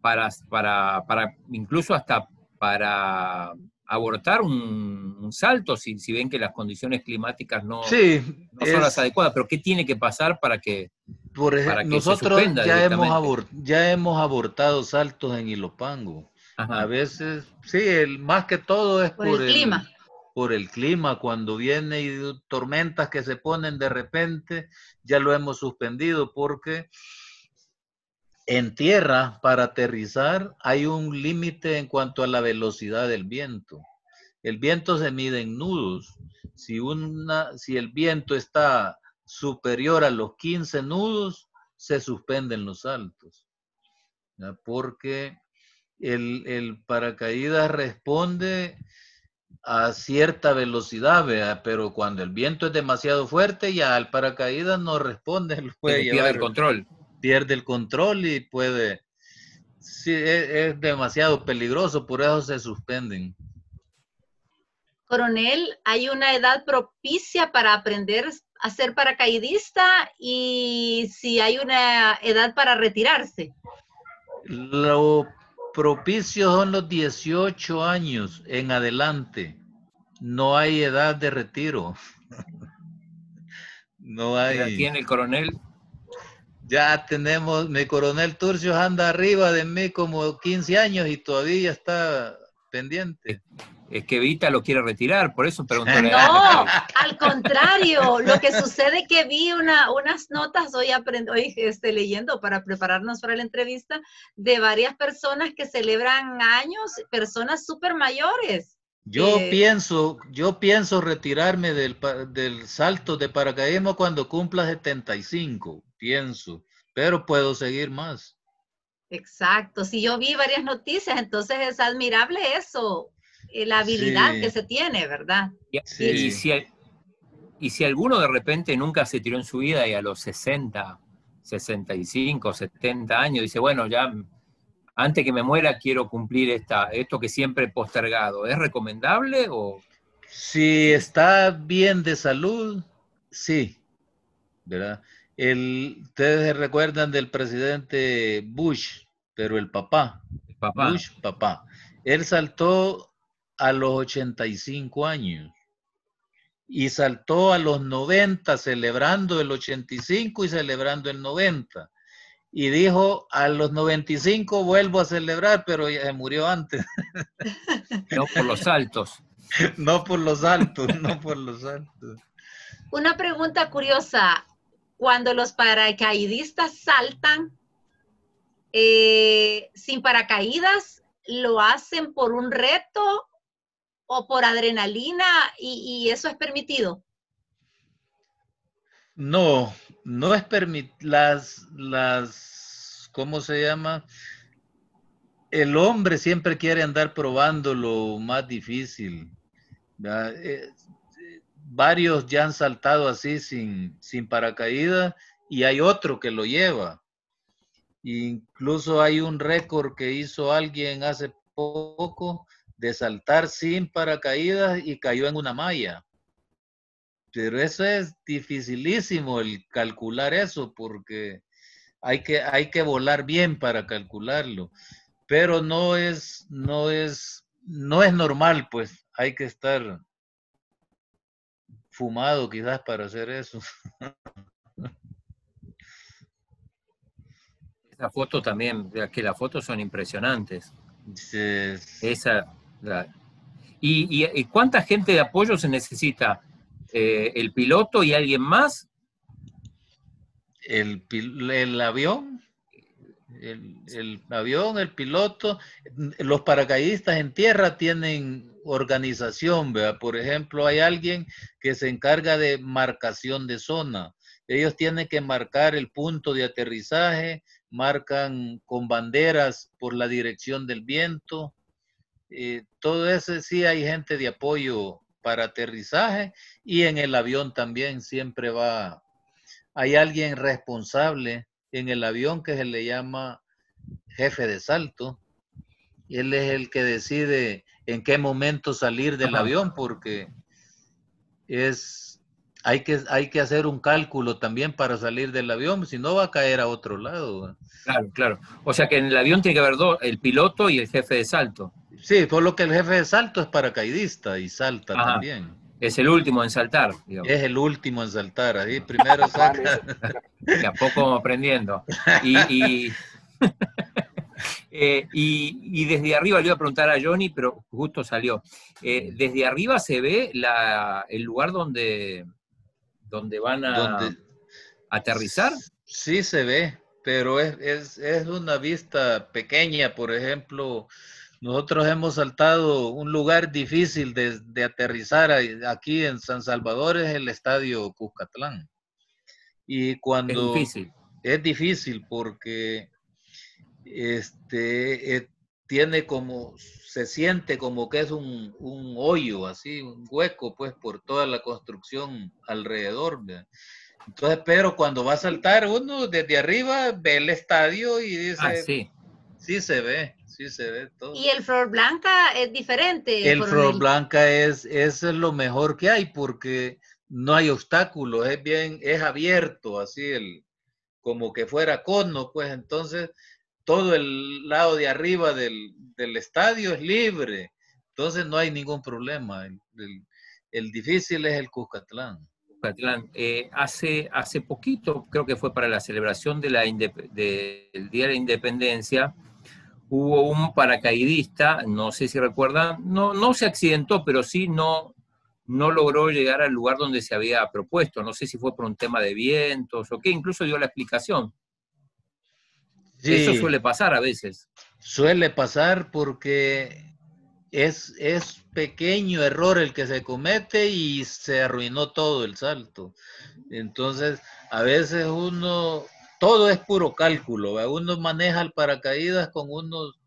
para, para, para incluso hasta para abortar un, salto si, si, ven que las condiciones climáticas no, son las adecuadas. Pero ¿qué tiene que pasar para que, por ejemplo, nosotros ya hemos, ya hemos abortado saltos en Ilopango. A veces, sí, el, más que todo es por, el, clima. Por el clima, cuando viene y tormentas que se ponen de repente, ya lo hemos suspendido porque en tierra, para aterrizar, hay un límite en cuanto a la velocidad del viento. El viento se mide en nudos. Si, una, si el viento está superior a los 15 nudos, se suspenden los saltos. Porque el, el, paracaídas responde a cierta velocidad, pero cuando el viento es demasiado fuerte, ya el paracaídas no responde. Puede pierde el control pierde el control y puede, sí, es, demasiado peligroso, por eso se suspenden. Coronel, ¿hay una edad propicia para aprender a ser paracaidista y si hay una edad para retirarse? Lo propicio son los 18 años en adelante. No hay edad de retiro. no hay. tiene el coronel? Ya tenemos, mi coronel Turcios anda arriba de mí como 15 años y todavía está pendiente. Es que Vita lo quiere retirar, por eso pregunto. No, al contrario, lo que sucede es que vi una, unas notas hoy, aprendo, hoy este, leyendo para prepararnos para la entrevista de varias personas que celebran años, personas súper mayores. Yo eh, pienso, yo pienso retirarme del, del salto de paracaidismo cuando cumpla 75 pienso, pero puedo seguir más. Exacto, si yo vi varias noticias, entonces es admirable eso, la habilidad que se tiene, ¿verdad? Y, si, y si alguno de repente nunca se tiró en su vida y a los 60, 65, 70 años dice, bueno, ya antes que me muera quiero cumplir esta, esto que siempre he postergado, ¿es recomendable o...? Si está bien de salud, sí, ¿verdad? El, ustedes se recuerdan del presidente Bush, pero el papá, papá. Bush, papá. Él saltó a los 85 años y saltó a los 90 celebrando el 85 y celebrando el 90. Y dijo, a los 95 vuelvo a celebrar, pero ya se murió antes. No por los saltos. No por los altos, no por los altos. Una pregunta curiosa cuando los paracaidistas saltan eh, sin paracaídas, lo hacen por un reto o por adrenalina y, eso es permitido. No, no es permitido. Las, las, ¿cómo se llama? El hombre siempre quiere andar probando lo más difícil varios ya han saltado así sin, sin paracaídas y hay otro que lo lleva. Incluso hay un récord que hizo alguien hace poco de saltar sin paracaídas y cayó en una malla. Pero eso es dificilísimo el calcular eso porque hay que, hay que volar bien para calcularlo. Pero no es, no es, no es normal, pues hay que estar fumado quizás para hacer eso. Esa foto también, que las fotos son impresionantes. Esa, ¿Y, cuánta gente de apoyo se necesita? Eh, ¿El piloto y alguien más? El, el avión, el, el, avión, el piloto, los paracaidistas en tierra tienen organización, ¿vea? Por ejemplo, hay alguien que se encarga de marcación de zona. Ellos tienen que marcar el punto de aterrizaje, marcan con banderas por la dirección del viento. Eh, todo eso sí hay gente de apoyo para aterrizaje y en el avión también siempre va, hay alguien responsable en el avión que se le llama jefe de salto él es el que decide en qué momento salir del avión, porque es, hay que, hay que hacer un cálculo también para salir del avión, si no va a caer a otro lado. Claro, claro. O sea que en el avión tiene que haber dos, el piloto y el jefe de salto. Sí, por lo que el jefe de salto es paracaidista y salta también. Es el último en saltar. Es el último en saltar. Ahí primero saca. y a poco aprendiendo. Eh, y, y, desde arriba le iba a preguntar a Johnny, pero justo salió. Eh, desde arriba se ve la, el lugar donde, donde van a aterrizar. Sí se ve, pero es, es, es una vista pequeña, por ejemplo nosotros hemos saltado un lugar difícil de, aterrizar aquí en San Salvador, es el estadio Cuscatlán. Y cuando... Es difícil. Es difícil porque este, eh, tiene como, se siente como que es un, hoyo, así, un hueco, pues, por toda la construcción alrededor. Entonces, pero cuando va a saltar uno desde arriba, ve el estadio y dice, ah, sí. sí se ve se ve todo. Y el Flor Blanca es diferente. El Flor Blanca es, es lo mejor que hay porque no hay obstáculos, es bien, es abierto, así el, como que fuera cono, pues entonces todo el lado de arriba del, estadio es libre, entonces no hay ningún problema. El, difícil es el Cuscatlán. Cuscatlán. Eh, hace, hace poquito, creo que fue para la celebración del Día de la Independencia, hubo un paracaidista, no sé si recuerdan, no, no se accidentó, pero sí no, no logró llegar al lugar donde se había propuesto. No sé si fue por un tema de vientos o qué, incluso dio la explicación. Eso suele pasar a veces. Suele pasar porque es, es pequeño error el que se comete y se arruinó todo el salto. Entonces, a veces uno todo es puro cálculo. Uno maneja el paracaídas con unos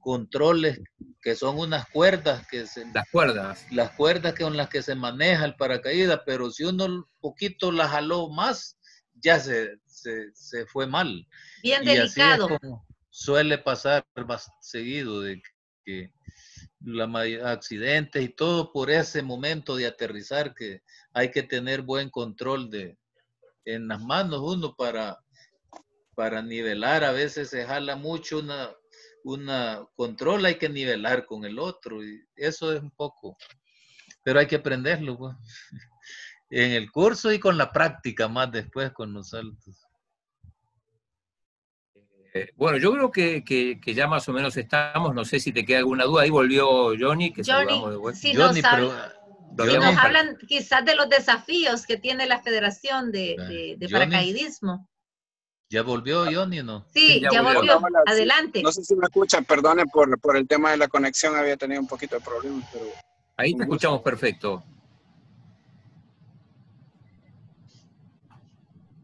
controles que son unas cuerdas que se, las cuerdas las cuerdas con las que se maneja el paracaídas pero si uno un poquito la jaló más ya se, se, fue mal bien delicado suele pasar más seguido de que la accidentes y todo por ese momento de aterrizar que hay que tener buen control de en las manos uno para para nivelar a veces se jala mucho una, una control, hay que nivelar con el otro y eso es un poco, pero hay que aprenderlo pues. en el curso y con la práctica más después con los saltos. Eh, bueno, yo creo que, ya más o menos estamos, no sé si te queda alguna duda, ahí volvió Johnny, que Johnny, de Si nos, hablan, quizás de los desafíos que tiene la Federación de, de Paracaidismo. ¿Ya volvió Johnny o no? Sí, ya, volvió. Adelante. No sé si me escuchan, perdone por, por, el tema de la conexión, había tenido un poquito de problemas, pero... Ahí te escuchamos perfecto.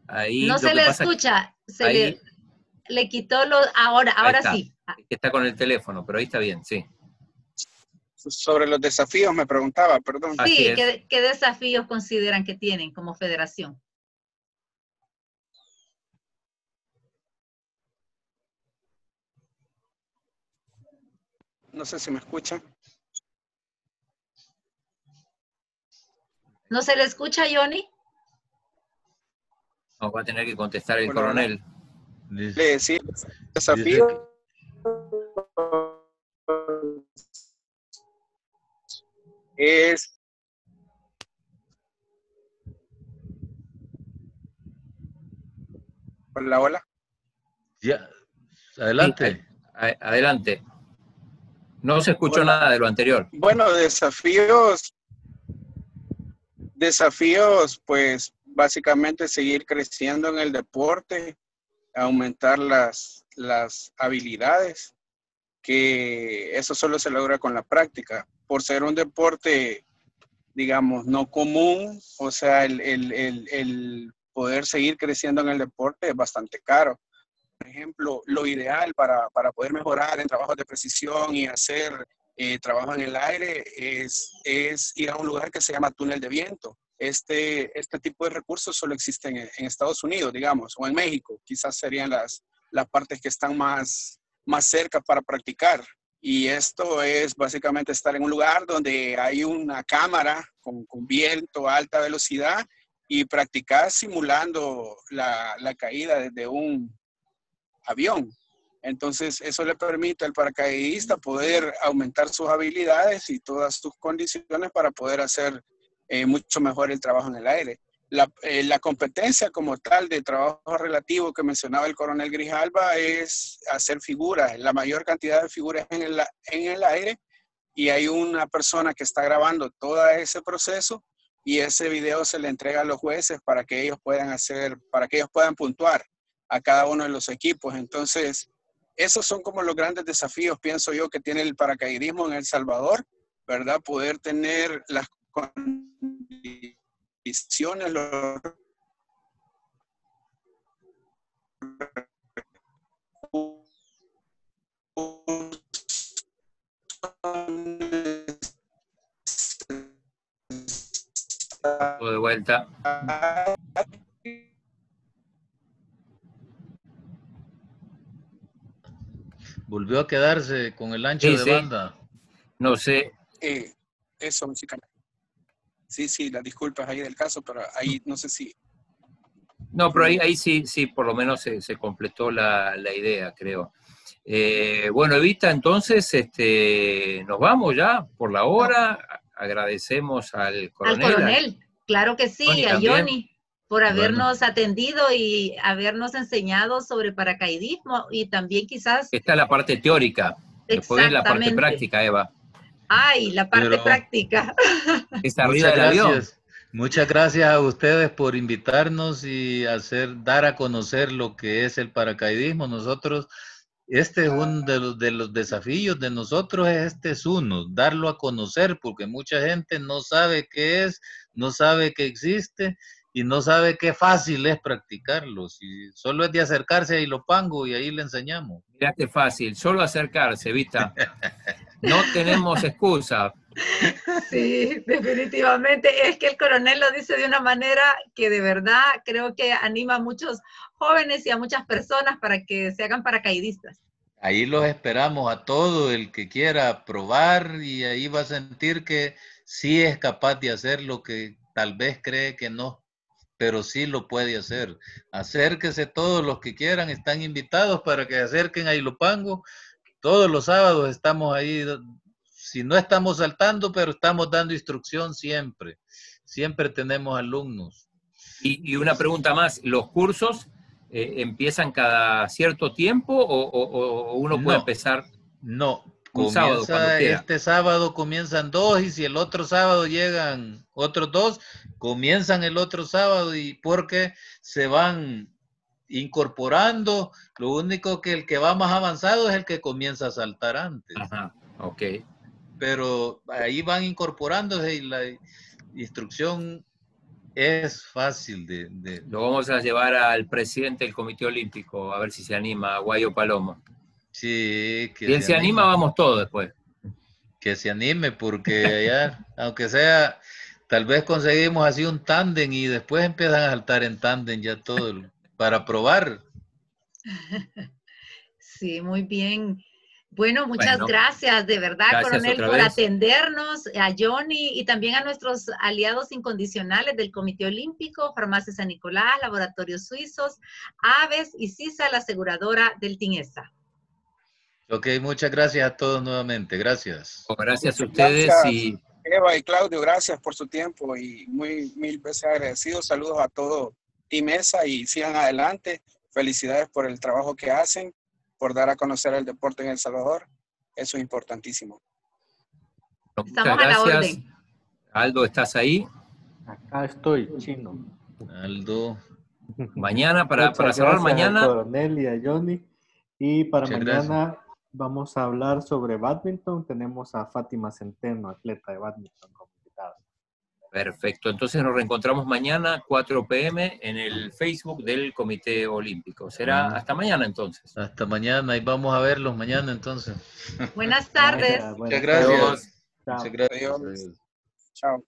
Ahí, no se le escucha, se le, le, quitó lo... Ahora, ahora sí. Está con el teléfono, pero ahí está bien, sí. Sobre los desafíos me preguntaba, perdón. Sí, ¿qué, ¿qué desafíos consideran que tienen como federación? No sé si me escucha. ¿No se le escucha, Johnny? No, va a tener que contestar el coronel. Le decía, desafío es Hola, hola. Ya, adelante. adelante. No se escuchó nada de lo anterior. Bueno, desafíos, desafíos, pues básicamente seguir creciendo en el deporte, aumentar las, las habilidades, que eso solo se logra con la práctica. Por ser un deporte, digamos, no común, o sea, el, el poder seguir creciendo en el deporte es bastante caro por ejemplo, lo ideal para, para, poder mejorar en trabajos de precisión y hacer eh, trabajo en el aire es, es, ir a un lugar que se llama túnel de viento. Este, este tipo de recursos solo existen en, Estados Unidos, digamos, o en México. Quizás serían las, las partes que están más, más cerca para practicar. Y esto es básicamente estar en un lugar donde hay una cámara con, viento a alta velocidad y practicar simulando la, la caída desde un avión. Entonces, eso le permite al paracaidista poder aumentar sus habilidades y todas sus condiciones para poder hacer eh, mucho mejor el trabajo en el aire. Eh, la, competencia como tal de trabajo relativo que mencionaba el coronel Grijalba es hacer figuras, la mayor cantidad de figuras en el, en el aire y hay una persona que está grabando todo ese proceso y ese video se le entrega a los jueces para que ellos puedan hacer, para que ellos puedan puntuar a cada uno de los equipos. Entonces, esos son como los grandes desafíos, pienso yo, que tiene el paracaidismo en El Salvador, ¿verdad? Poder tener las condiciones, los de vuelta. Volvió a quedarse con el ancho de banda. No sé. Eh, eso, música. Sí, sí, las disculpas ahí del caso, pero ahí no sé si. No, pero ahí, ahí sí, sí, por lo menos se, completó la, idea, creo. Eh, bueno, Evita, entonces este, nos vamos ya por la hora. Agradecemos al coronel. Al coronel, claro que sí, a Johnny por habernos atendido y habernos enseñado sobre paracaidismo y también quizás... Esta es la parte teórica, después la parte práctica, Eva. Ay, la parte práctica. Esta Muchas gracias. Muchas gracias a ustedes por invitarnos y hacer, dar a conocer lo que es el paracaidismo. Nosotros, este es uno de los, de los desafíos de nosotros, este es uno, darlo a conocer, porque mucha gente no sabe qué es, no sabe que existe y no sabe qué fácil es practicarlo. Si solo es de acercarse a Ilopango y ahí le enseñamos. Mira qué fácil, solo acercarse, Vita. No tenemos excusa. Sí, definitivamente. Es que el coronel lo dice de una manera que de verdad creo que anima a muchos jóvenes y a muchas personas para que se hagan paracaidistas. Ahí los esperamos a todo el que quiera probar y ahí va a sentir que sí es capaz de hacer lo que tal vez cree que no pero sí lo puede hacer. Acérquese todos los que quieran, están invitados para que se acerquen a Ilopango. Todos los sábados estamos ahí, si no estamos saltando, pero estamos dando instrucción siempre. Siempre tenemos alumnos. Y, una pregunta más, ¿los cursos eh, empiezan cada cierto tiempo o, uno puede empezar? No, este sábado comienzan dos y si el otro sábado llegan otros dos, comienzan el otro sábado y porque se van incorporando, lo único que el que va más avanzado es el que comienza a saltar antes. Ajá, ok. Pero ahí van incorporándose y la instrucción es fácil de, de... Lo vamos a llevar al presidente del Comité Olímpico, a ver si se anima, a Guayo Palomo. Sí, que él se, anima, vamos todos después. Que se anime, porque ya, aunque sea, tal vez conseguimos así un tándem y después empiezan a saltar en tándem ya todo para probar. Sí, muy bien. Bueno, muchas gracias, de verdad, coronel, por atendernos, a Johnny y también a nuestros aliados incondicionales del Comité Olímpico, Farmacia San Nicolás, Laboratorios Suizos, Aves y CISA, la aseguradora del TINESA. Ok, muchas gracias a todos nuevamente. Gracias. gracias a ustedes y... Eva y Claudio, gracias por su tiempo y muy mil veces agradecidos. Saludos a todo Team ESA y sigan adelante. Felicidades por el trabajo que hacen, por dar a conocer el deporte en El Salvador. Eso es importantísimo. Estamos a la orden. Aldo, ¿estás ahí? Acá estoy, chino. Aldo. Mañana, para, para cerrar mañana. A Coronel y a Johnny. Y para mañana vamos a hablar sobre badminton. Tenemos a Fátima Centeno, atleta de badminton Perfecto. Entonces nos reencontramos mañana, 4 pm, en el Facebook del Comité Olímpico. Será hasta mañana entonces. Hasta mañana y vamos a verlos mañana entonces. Buenas tardes. Muchas gracias. Muchas gracias. Chao.